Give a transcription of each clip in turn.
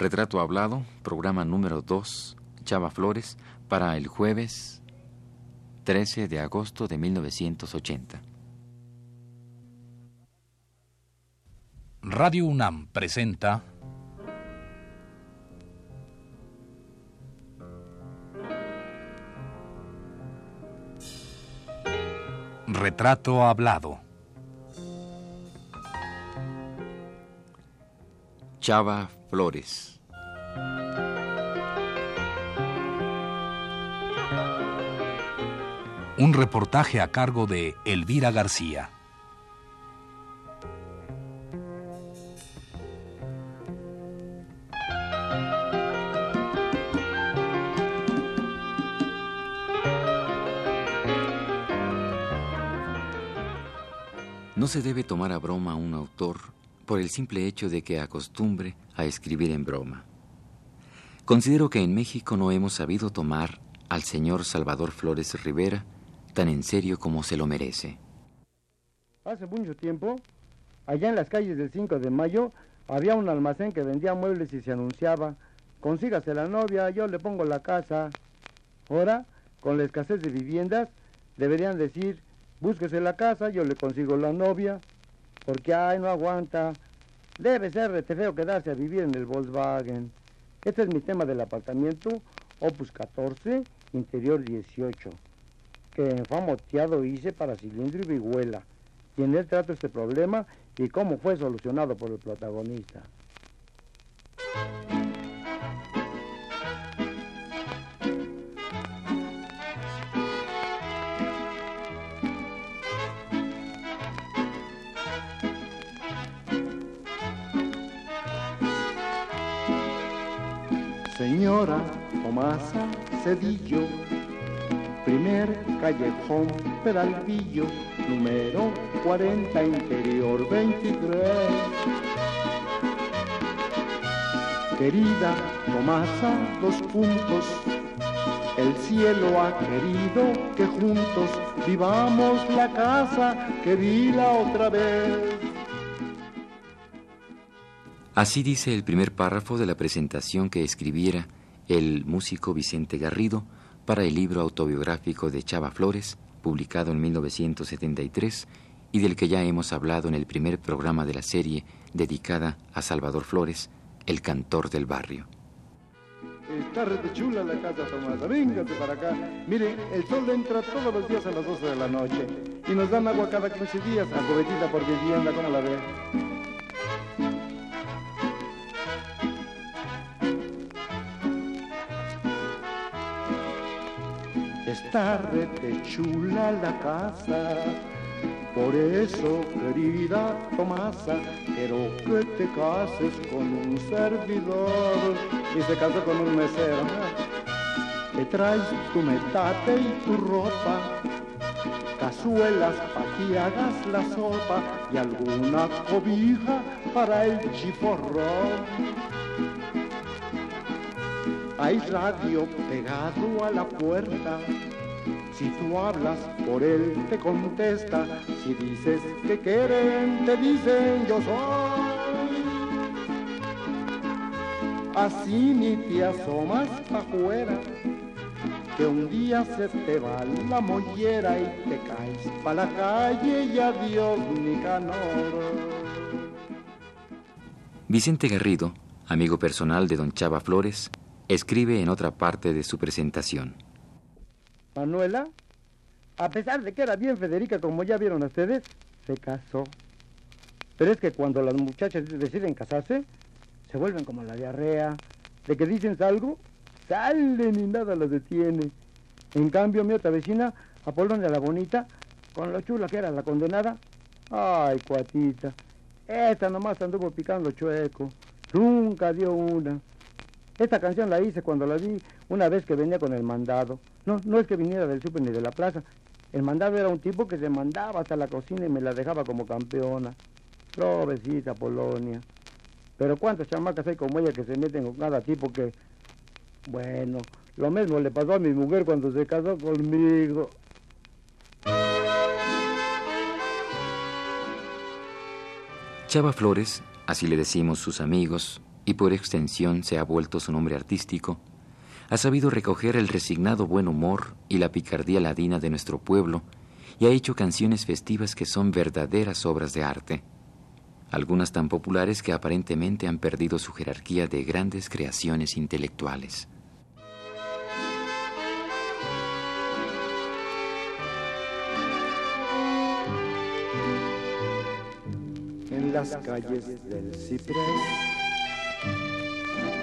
Retrato Hablado, programa número 2, Chava Flores, para el jueves 13 de agosto de 1980. Radio UNAM presenta Retrato Hablado. Chava Flores. Un reportaje a cargo de Elvira García. No se debe tomar a broma a un autor por el simple hecho de que acostumbre a escribir en broma. Considero que en México no hemos sabido tomar al señor Salvador Flores Rivera tan en serio como se lo merece. Hace mucho tiempo, allá en las calles del 5 de mayo, había un almacén que vendía muebles y se anunciaba, consígase la novia, yo le pongo la casa. Ahora, con la escasez de viviendas, deberían decir, búsquese la casa, yo le consigo la novia, porque ay, no aguanta. Debe ser rete feo quedarse a vivir en el Volkswagen. Este es mi tema del apartamento, Opus 14, interior 18 que en famoteado hice para cilindro y vihuela, y en él trato este problema y cómo fue solucionado por el protagonista. Señora Tomasa Cedillo, primer callejón Peralvillo, número 40, interior 23. Querida Tomasa, dos puntos, el cielo ha querido que juntos vivamos la casa que vi la otra vez. Así dice el primer párrafo de la presentación que escribiera el músico Vicente Garrido para el libro autobiográfico de Chava Flores, publicado en 1973 y del que ya hemos hablado en el primer programa de la serie dedicada a Salvador Flores, el cantor del barrio. Está rete chula la casa, Tomasa. Véngate para acá. Mire, el sol entra todos los días a las 12 de la noche y nos dan agua cada 15 días, a cubetita por vivienda, ¿cómo la ve? Está rete chula la casa, por eso, querida Tomasa, quiero que te cases con un servidor. Y se casó con un mesero. Te traes tu metate y tu ropa, cazuelas para que hagas la sopa y alguna cobija para el chiporrón. Hay radio pegado a la puerta. Si tú hablas, por él te contesta. Si dices que quieren, te dicen yo soy. Así ni te asomas pa' afuera, que un día se te va la mollera y te caes pa' la calle y adiós Nicanor. Vicente Garrido, amigo personal de don Chava Flores, escribe en otra parte de su presentación. Manuela, a pesar de que era bien Federica, como ya vieron ustedes, se casó. Pero es que cuando las muchachas deciden casarse, se vuelven como la diarrea. De que dicen algo, salen y nada las detiene. En cambio, mi otra vecina, Apolonia la Bonita, con lo chula que era la condenada, ay, cuatita, esta nomás anduvo picando chueco, nunca dio una. Esta canción la hice cuando la vi una vez que venía con el mandado. No, no es que viniera del súper ni de la plaza. El mandado era un tipo que se mandaba hasta la cocina y me la dejaba como campeona. Provecita, Polonia. Pero cuántas chamacas hay como ella que se meten con cada tipo que... Bueno, lo mismo le pasó a mi mujer cuando se casó conmigo. Chava Flores, así le decimos sus amigos, y por extensión se ha vuelto su nombre artístico, ha sabido recoger el resignado buen humor y la picardía ladina de nuestro pueblo y ha hecho canciones festivas que son verdaderas obras de arte, algunas tan populares que aparentemente han perdido su jerarquía de grandes creaciones intelectuales. En las calles del Ciprés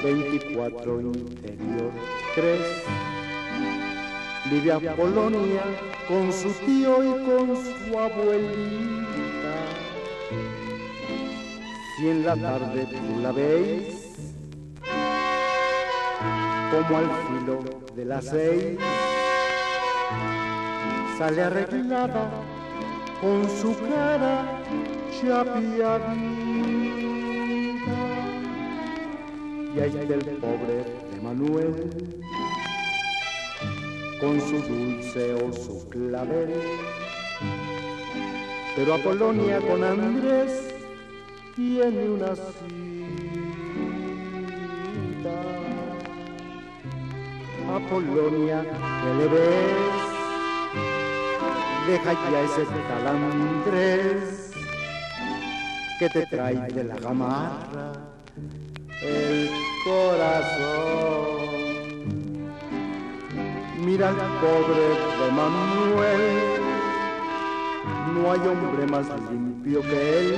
24 interior 3. Vive a Polonia con su tío y con su abuelita. Si en la tarde tú la veis, como al filo de las seis, sale arreglada con su cara chapiadita y ahí está el pobre Emanuel con su dulce o su clavel. Pero a Polonia con Andrés tiene una cita. A Polonia que le ves, deja ya ese tal Andrés que te trae de la gamarra el corazón. Mira al pobre de Manuel, no hay hombre más limpio que él.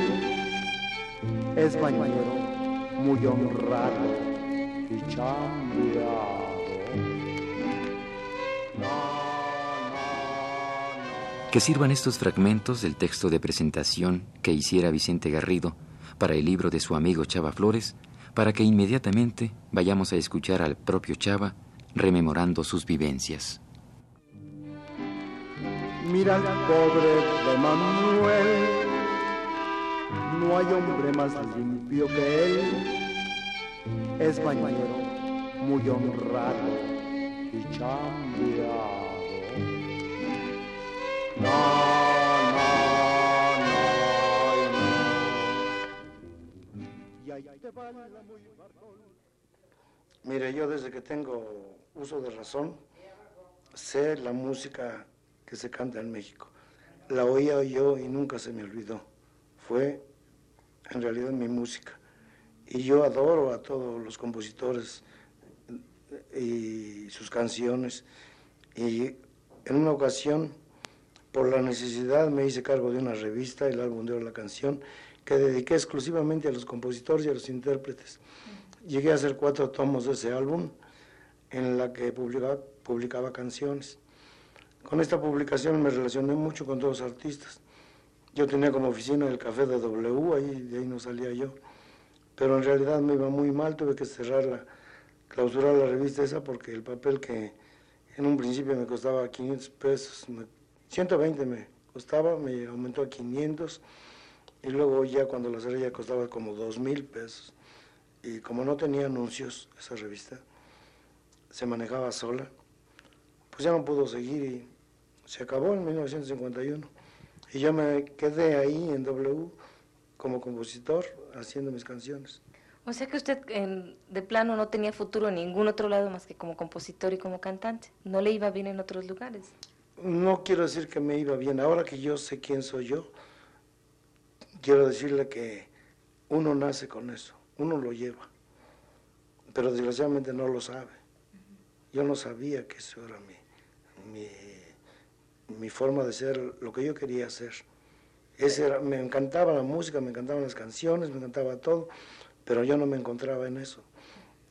Es bañero, muy honrado y chambeado. Que sirvan estos fragmentos del texto de presentación que hiciera Vicente Garrido para el libro de su amigo Chava Flores para que inmediatamente vayamos a escuchar al propio Chava rememorando sus vivencias. Mira al pobre de Manuel, no hay hombre más limpio que él, es bañero, muy honrado y chambeado. Mire, yo desde que tengo uso de razón, sé la música que se canta en México. La oía yo y nunca se me olvidó. Fue en realidad mi música. Y yo adoro a todos los compositores y sus canciones. Y en una ocasión, por la necesidad, me hice cargo de una revista, el álbum de la canción, que dediqué exclusivamente a los compositores y a los intérpretes. Llegué a hacer cuatro tomos de ese álbum en la que publicaba, publicaba canciones. Con esta publicación me relacioné mucho con todos los artistas. Yo tenía como oficina el café de W, ahí, de ahí no salía yo. Pero en realidad me iba muy mal, tuve que cerrarla, clausurar la revista esa porque el papel que en un principio me costaba 500 pesos, 120 me costaba, me aumentó a 500 y luego ya cuando la ya costaba como dos mil pesos. Y como no tenía anuncios esa revista, se manejaba sola, pues ya no pudo seguir y se acabó en 1951. Y yo me quedé ahí en W como compositor haciendo mis canciones. O sea que usted de plano no tenía futuro en ningún otro lado más que como compositor y como cantante. ¿No le iba bien en otros lugares? No quiero decir que me iba bien. Ahora que yo sé quién soy yo, quiero decirle que uno nace con eso, uno lo lleva, pero desgraciadamente no lo sabe. Yo no sabía que eso era mi, mi, forma de ser, lo que yo quería hacer. Ese era, me encantaba la música, me encantaban las canciones, me encantaba todo, pero yo no me encontraba en eso.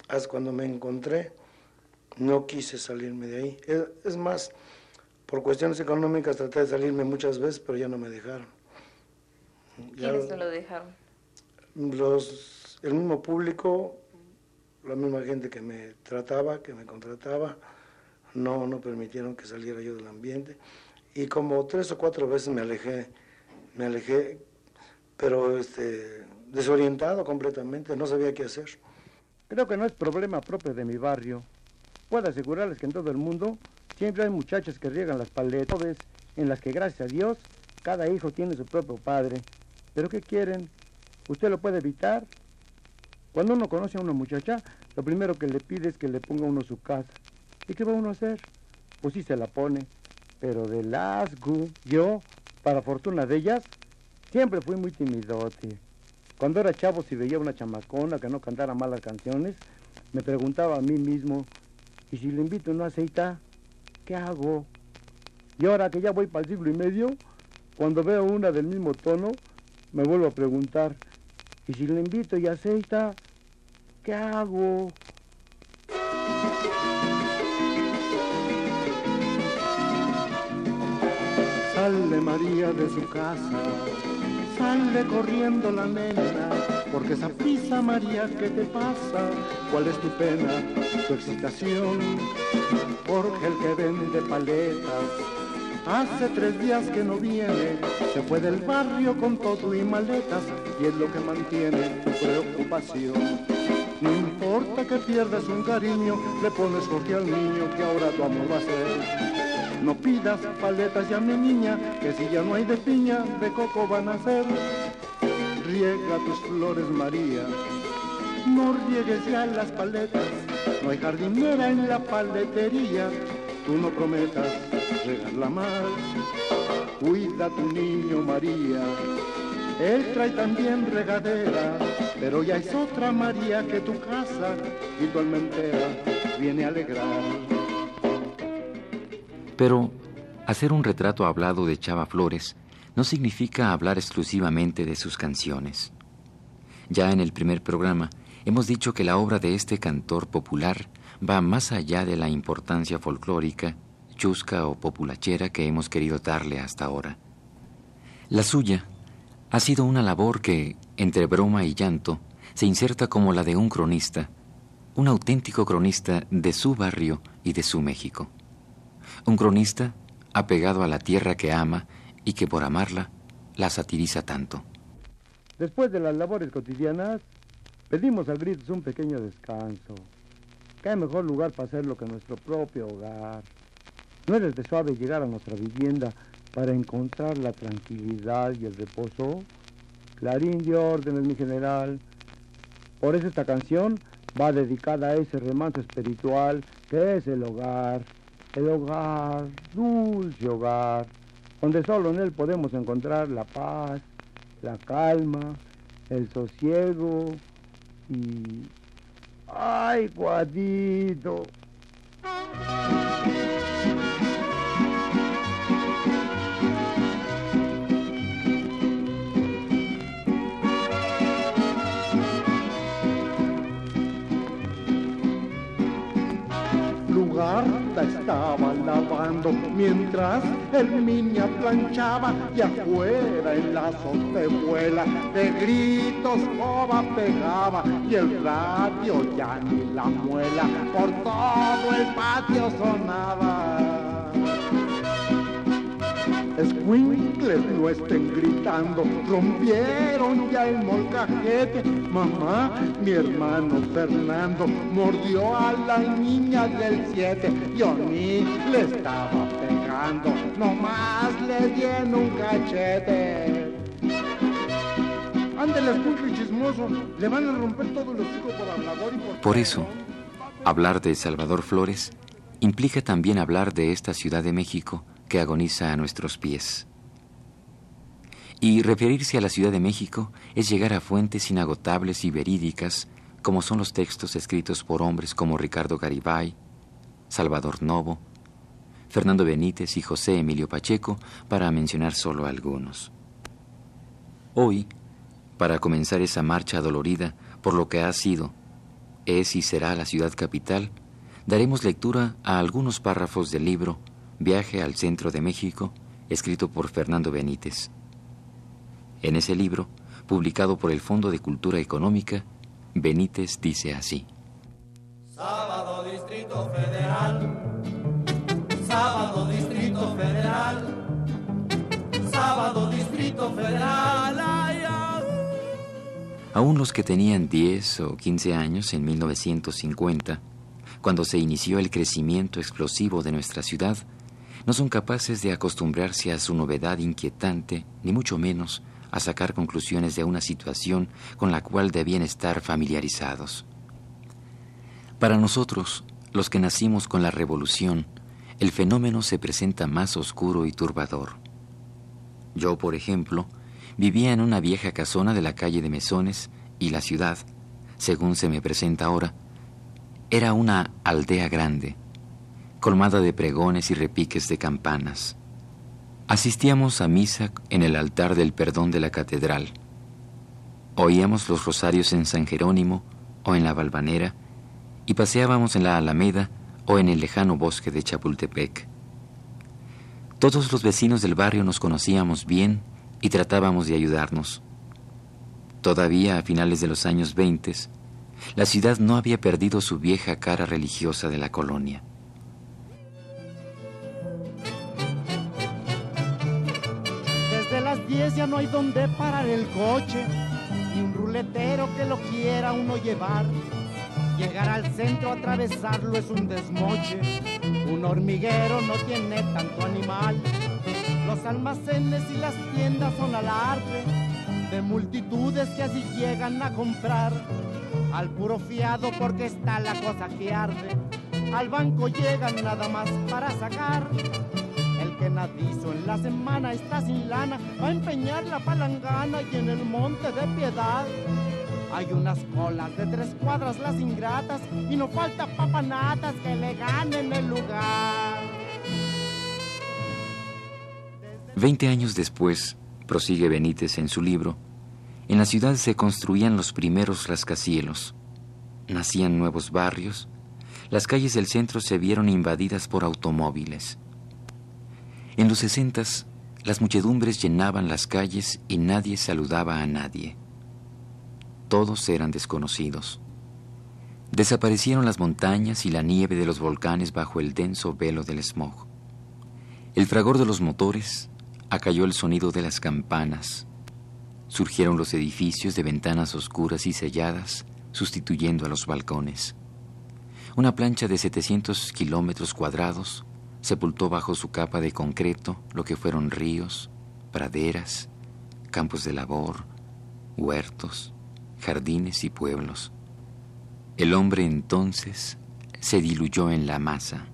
Hasta cuando me encontré, no quise salirme de ahí. es más, por cuestiones económicas traté de salirme muchas veces, pero ya no me dejaron. ¿Quiénes no lo dejaron? Los, el mismo público, la misma gente que me trataba, que me contrataba, no, no permitieron que saliera yo del ambiente. Y como tres o cuatro veces me alejé, me alejé, pero este, desorientado completamente, no sabía qué hacer. Creo que no es problema propio de mi barrio. Puedo asegurarles que en todo el mundo siempre hay muchachos que riegan las paletas, en las que gracias a Dios cada hijo tiene su propio padre pero ¿qué quieren? ¿Usted lo puede evitar? Cuando uno conoce a una muchacha, lo primero que le pide es que le ponga uno su casa. ¿Y qué va uno a hacer? Pues sí se la pone. Pero de las yo, para fortuna de ellas, siempre fui muy timidote. Cuando era chavo, si veía una chamacona que no cantara malas canciones, me preguntaba a mí mismo, ¿y si le invito una aceita, qué hago? Y ahora que ya voy para el siglo y medio, cuando veo una del mismo tono, me vuelvo a preguntar, ¿y si le invito y aceita, qué hago? Sale María de su casa, sale corriendo la nena, porque esa prisa María, ¿qué te pasa? ¿Cuál es tu pena, tu excitación? Porque el que vende paletas Hace tres días que no viene, se fue del barrio con todo y maletas y es lo que mantiene tu preocupación. No importa que pierdas un cariño, le pones corte al niño que ahora tu amor va a ser. No pidas paletas ya mi niña, que si ya no hay de piña, de coco van a ser. Riega tus flores María, no riegues ya las paletas, no hay jardinera en la paletería, tú no prometas regarla más. Cuida tu niño María, él trae también regadera, pero ya es otra María que tu casa y tu almentera viene a alegrar. Pero hacer un retrato hablado de Chava Flores no significa hablar exclusivamente de sus canciones. Ya en el primer programa hemos dicho que la obra de este cantor popular va más allá de la importancia folclórica chusca o populachera que hemos querido darle hasta ahora. La suya ha sido una labor que, entre broma y llanto, se inserta como la de un cronista, un auténtico cronista de su barrio y de su México. Un cronista apegado a la tierra que ama y que por amarla la satiriza tanto. Después de las labores cotidianas, pedimos a gritos un pequeño descanso. ¿Qué mejor lugar para hacerlo que nuestro propio hogar? ¿No eres de suave llegar a nuestra vivienda para encontrar la tranquilidad y el reposo? Clarín de órdenes, mi general. Por eso esta canción va dedicada a ese remanso espiritual que es el hogar. El hogar, dulce hogar, donde solo en él podemos encontrar la paz, la calma, el sosiego y... ¡Ay, guadito! estaba lavando mientras el niña planchaba y afuera en la azotehuela de gritos coba pegaba y el radio ya ni la muela por todo el patio sonaba. Escuincles no estén gritando, rompieron ya el molcajete. Mamá, mi hermano Fernando mordió a la niña del siete. Yo ni le estaba pegando, nomás le di en un cachete. Ándale, escuincle chismoso, le van a romper todo los hijos por hablador y por... Por eso, hablar de Salvador Flores implica también hablar de esta Ciudad de México que agoniza a nuestros pies. Y referirse a la Ciudad de México es llegar a fuentes inagotables y verídicas, como son los textos escritos por hombres como Ricardo Garibay, Salvador Novo, Fernando Benítez y José Emilio Pacheco, para mencionar solo algunos. Hoy, para comenzar esa marcha dolorida por lo que ha sido, es y será la ciudad capital, daremos lectura a algunos párrafos del libro Viaje al centro de México, escrito por Fernando Benítez. En ese libro, publicado por el Fondo de Cultura Económica, Benítez dice así. Sábado Distrito Federal. Sábado Distrito Federal. Sábado Distrito Federal. Aún los que tenían 10 o 15 años en 1950, cuando se inició el crecimiento explosivo de nuestra ciudad, no son capaces de acostumbrarse a su novedad inquietante, ni mucho menos a sacar conclusiones de una situación con la cual debían estar familiarizados. Para nosotros, los que nacimos con la revolución, el fenómeno se presenta más oscuro y turbador. Yo, por ejemplo, vivía en una vieja casona de la calle de Mesones y la ciudad, según se me presenta ahora, era una aldea grande, colmada de pregones y repiques de campanas. Asistíamos a misa en el altar del perdón de la catedral. Oíamos los rosarios en San Jerónimo o en la Valvanera y paseábamos en la Alameda o en el lejano bosque de Chapultepec. Todos los vecinos del barrio nos conocíamos bien y tratábamos de ayudarnos. Todavía a finales de los años 20, la ciudad no había perdido su vieja cara religiosa de la colonia. Desde las 10 ya no hay donde parar el coche, ni un ruletero que lo quiera uno llevar. Llegar al centro, atravesarlo es un desmoche. Un hormiguero no tiene tanto animal. Los almacenes y las tiendas son alarde de multitudes que así llegan a comprar. Al puro fiado porque está la cosa que arde. Al banco llegan nada más para sacar. Que nadizo en la semana está sin lana, va a empeñar la palangana y en el monte de piedad hay unas colas de tres cuadras las ingratas y no falta papanatas que le ganen el lugar. Veinte años después, prosigue Benítez en su libro, en la ciudad se construían los primeros rascacielos, nacían nuevos barrios, las calles del centro se vieron invadidas por automóviles. En los sesentas, las muchedumbres llenaban las calles y nadie saludaba a nadie todos eran desconocidos. Desaparecieron las montañas y la nieve de los volcanes bajo el denso velo del smog. El fragor de los motores acalló el sonido de las campanas. Surgieron los edificios de ventanas oscuras y selladas, sustituyendo a los balcones. Una plancha de 700 kilómetros cuadrados sepultó bajo su capa de concreto lo que fueron ríos, praderas, campos de labor, huertos, jardines y pueblos. El hombre entonces se diluyó en la masa.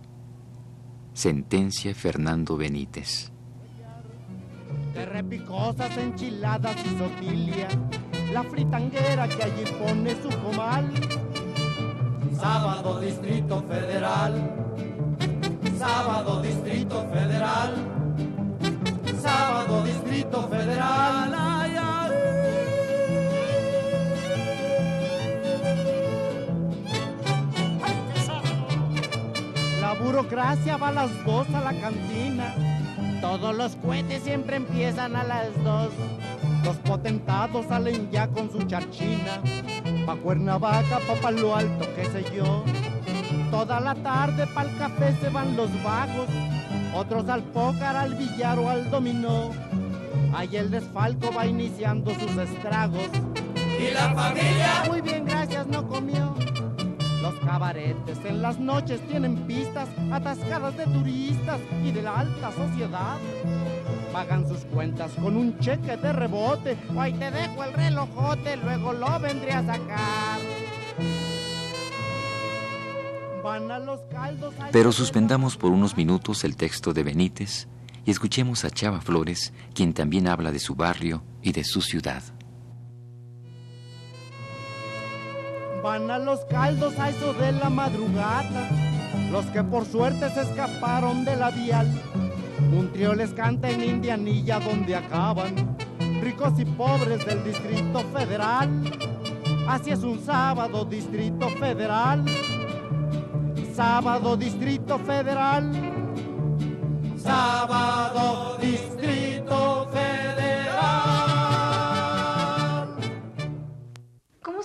Sentencia Fernando Benítez. De repicosas enchiladas y sotilia, la fritanguera que allí pone su comal. Sábado Distrito Federal, Sábado Distrito Federal, Sábado Distrito Federal. burocracia va a las dos a la cantina. Todos los cohetes siempre empiezan a las dos. Los potentados salen ya con su charchina. Pa' Cuernavaca, pa' Palo Alto, qué sé yo. Toda la tarde pa'l café se van los vagos. Otros al pócar, al billar o al dominó. Ahí el desfalco va iniciando sus estragos. ¿Y la familia? Muy bien, gracias, no comió. Los cabaretes en las noches tienen pistas atascadas de turistas y de la alta sociedad. Pagan sus cuentas con un cheque de rebote. O ahí te dejo el relojote, luego lo vendré a sacar. Pero suspendamos por unos minutos el texto de Benítez y escuchemos a Chava Flores, quien también habla de su barrio y de su ciudad. Van a los caldos a eso de la madrugada, los que por suerte se escaparon de la vial. Un trío les canta en Indianilla donde acaban, ricos y pobres del Distrito Federal. Así es un sábado, Distrito Federal. Sábado, Distrito Federal. Sábado, Distrito Federal.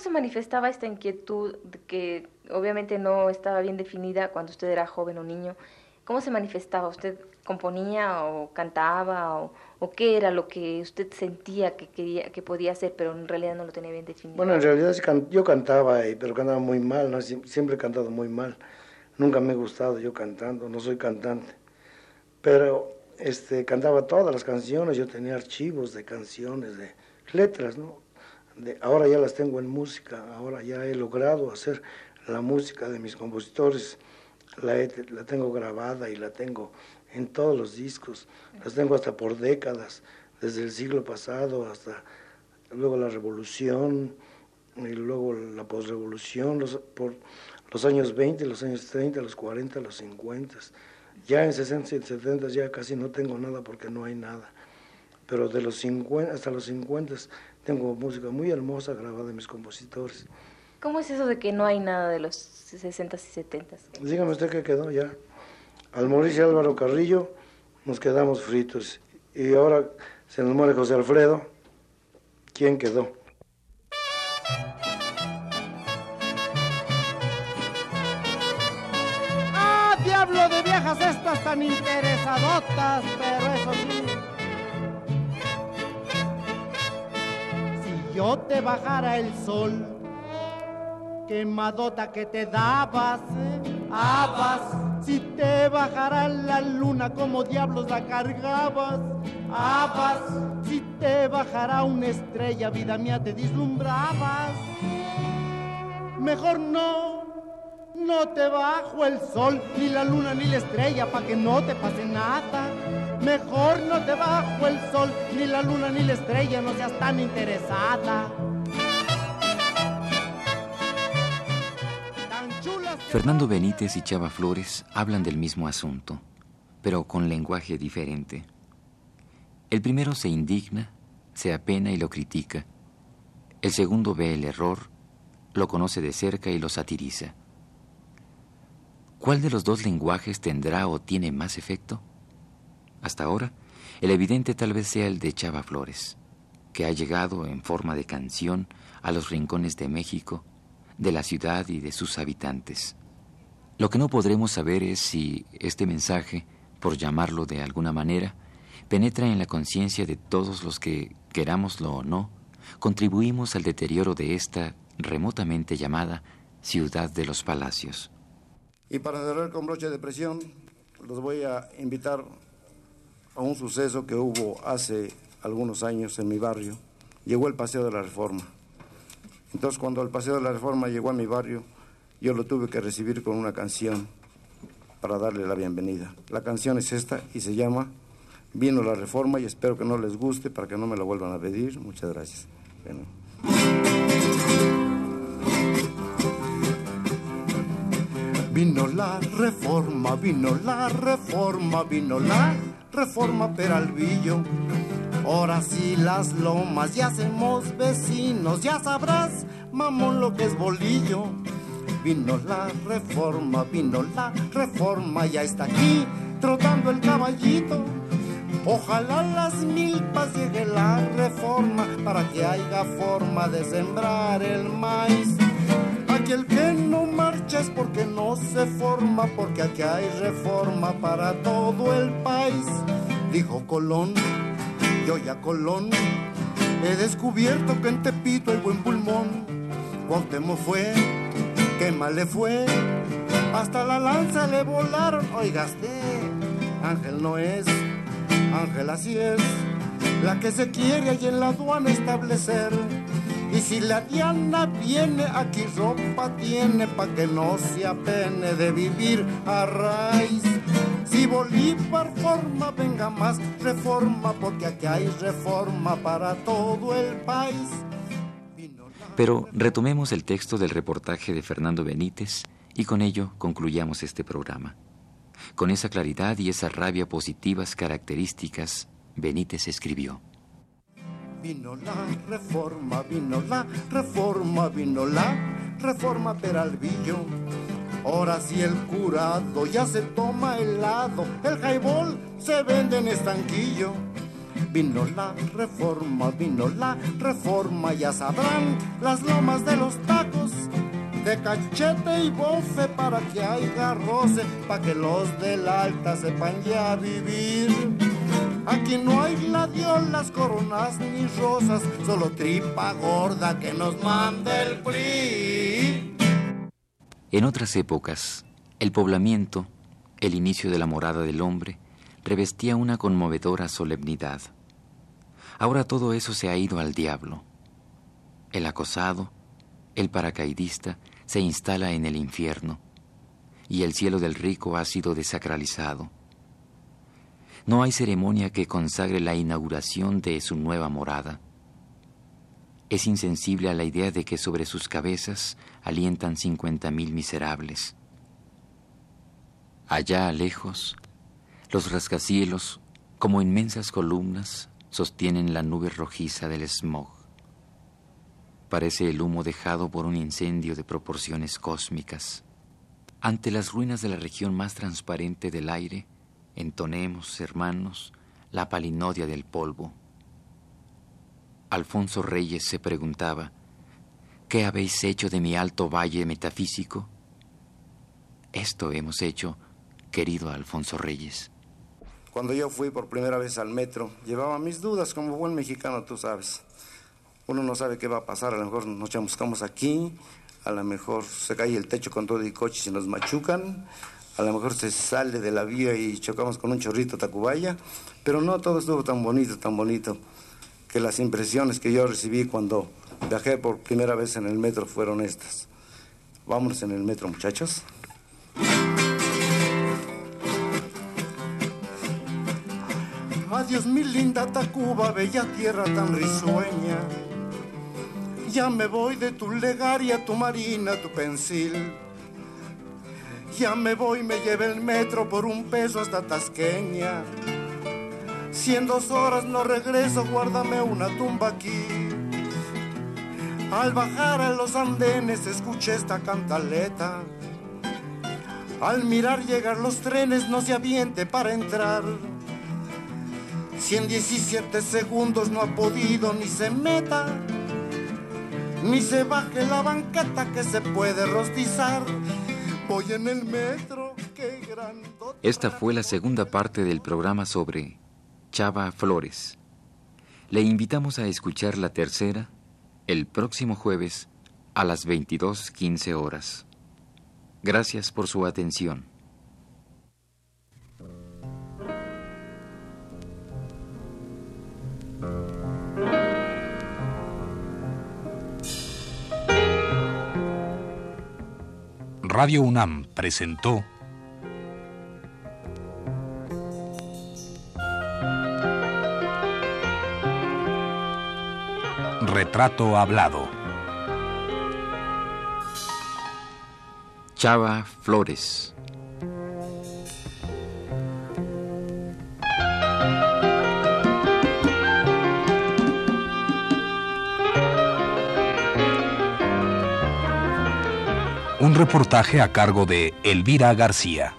se manifestaba esta inquietud que obviamente no estaba bien definida cuando usted era joven o niño? ¿Cómo se manifestaba? ¿Usted componía o cantaba o, qué era lo que usted sentía que quería que podía hacer, pero en realidad no lo tenía bien definido? Bueno, en realidad yo cantaba, pero cantaba muy mal, siempre he cantado muy mal. Nunca me he gustado yo cantando, no soy cantante. Pero este, cantaba todas las canciones, yo tenía archivos de canciones, de letras, ¿no? De, ahora ya las tengo en música, ahora ya he logrado hacer la música de mis compositores, la, la tengo grabada y la tengo en todos los discos, las tengo hasta por décadas, desde el siglo pasado hasta luego la revolución y luego la posrevolución, por los años 20, los años 30, los 40, los 50. Ya en 60 y 70 ya casi no tengo nada porque no hay nada. Pero de los 50 hasta los 50 tengo música muy hermosa grabada de mis compositores. ¿Cómo es eso de que no hay nada de los 60 y 70? Dígame usted qué quedó ya. Al morirse Álvaro Carrillo nos quedamos fritos. Y ahora se nos muere José Alfredo. ¿Quién quedó? Interesadotas, pero eso sí. Si yo te bajara el sol, quemadota que te dabas, ¿eh? habas. Si te bajara la luna, como diablos la cargabas, habas. Si te bajara una estrella, vida mía, te dislumbrabas. Mejor no no te bajo el sol, ni la luna, ni la estrella, pa' que no te pase nada. Mejor no te bajo el sol, ni la luna, ni la estrella, no seas tan interesada. Fernando Benítez y Chava Flores hablan del mismo asunto, pero con lenguaje diferente. El primero se indigna, se apena y lo critica. El segundo ve el error, lo conoce de cerca y lo satiriza. ¿Cuál de los dos lenguajes tendrá o tiene más efecto? Hasta ahora, el evidente tal vez sea el de Chava Flores, que ha llegado en forma de canción a los rincones de México, de la ciudad y de sus habitantes. Lo que no podremos saber es si este mensaje, por llamarlo de alguna manera, penetra en la conciencia de todos los que, querámoslo o no, contribuimos al deterioro de esta remotamente llamada ciudad de los palacios. Y para cerrar con broche de presión, los voy a invitar a un suceso que hubo hace algunos años en mi barrio. Llegó el Paseo de la Reforma. Entonces, cuando el Paseo de la Reforma llegó a mi barrio, yo lo tuve que recibir con una canción para darle la bienvenida. La canción es esta y se llama Vino la Reforma y espero que no les guste para que no me la vuelvan a pedir. Muchas gracias. Vino la reforma, vino la reforma, vino la reforma Peralvillo. Ahora sí las lomas ya hacemos vecinos, ya sabrás, mamón, lo que es bolillo. Vino la reforma, vino la reforma, ya está aquí trotando el caballito. Ojalá las milpas llegue la reforma para que haya forma de sembrar el maíz el que no marcha es porque no se forma, porque aquí hay reforma para todo el país. Dijo Colón, yo ya Colón, he descubierto que en Tepito hay buen pulmón. Cuauhtémoc fue, qué mal le fue, hasta la lanza le volaron. Oigaste, Ángel no es, Ángel así es, la que se quiere ahí en la aduana establecer y si la Diana viene, aquí ropa tiene pa' que no se apene de vivir a raíz. Si Bolívar forma, venga más reforma, porque aquí hay reforma para todo el país. Pero retomemos el texto del reportaje de Fernando Benítez y con ello concluyamos este programa. Con esa claridad y esa rabia positivas características, Benítez escribió. Vino la reforma, vino la reforma, vino la reforma Peralvillo. Ahora si el curado ya se toma helado, el jaibol se vende en estanquillo. Vino la reforma, vino la reforma, ya sabrán las lomas de los tacos de cachete y bofe para que haya roce, para que los del alta sepan ya vivir. Aquí no hay gladiolas, coronas ni rosas, solo tripa gorda que nos manda el PRI. En otras épocas, el poblamiento, el inicio de la morada del hombre, revestía una conmovedora solemnidad. Ahora todo eso se ha ido al diablo. El acosado, el paracaidista, se instala en el infierno, y el cielo del rico ha sido desacralizado. No hay ceremonia que consagre la inauguración de su nueva morada. Es insensible a la idea de que sobre sus cabezas alientan cincuenta mil miserables. Allá lejos, los rascacielos, como inmensas columnas, sostienen la nube rojiza del smog. Parece el humo dejado por un incendio de proporciones cósmicas. Ante las ruinas de la región más transparente del aire, entonemos, hermanos, la palinodia del polvo. Alfonso Reyes se preguntaba, ¿qué habéis hecho de mi alto valle metafísico? Esto hemos hecho, querido Alfonso Reyes. Cuando yo fui por primera vez al metro, llevaba mis dudas como buen mexicano, tú sabes. Uno no sabe qué va a pasar, a lo mejor nos chamuscamos aquí, a lo mejor se cae el techo con todo y coches y nos machucan, a lo mejor se sale de la vía y chocamos con un chorrito Tacubaya, pero no todo estuvo tan bonito, tan bonito, que las impresiones que yo recibí cuando viajé por primera vez en el metro fueron estas. Vámonos en el metro, muchachos. Adiós mi linda Tacuba, bella tierra tan risueña. Ya me voy de tu legaria, tu marina, tu pensil. Ya me voy, me lleve el metro por un peso hasta Tasqueña. Si en dos horas no regreso, guárdame una tumba aquí. Al bajar a los andenes escuché esta cantaleta. Al mirar llegar los trenes no se aviente para entrar. Si en 17 segundos no ha podido ni se meta, ni se baje la banqueta que se puede rostizar. Esta fue la segunda parte del programa sobre Chava Flores. Le invitamos a escuchar la tercera el próximo jueves a las 22.15 horas. Gracias por su atención. Radio UNAM presentó Retrato Hablado. Chava Flores. Reportaje a cargo de Elvira García.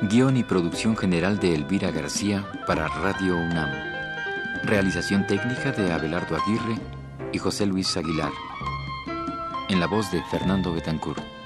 Guión y producción general de Elvira García para Radio UNAM. Realización técnica de Abelardo Aguirre y José Luis Aguilar. En la voz de Fernando Betancourt.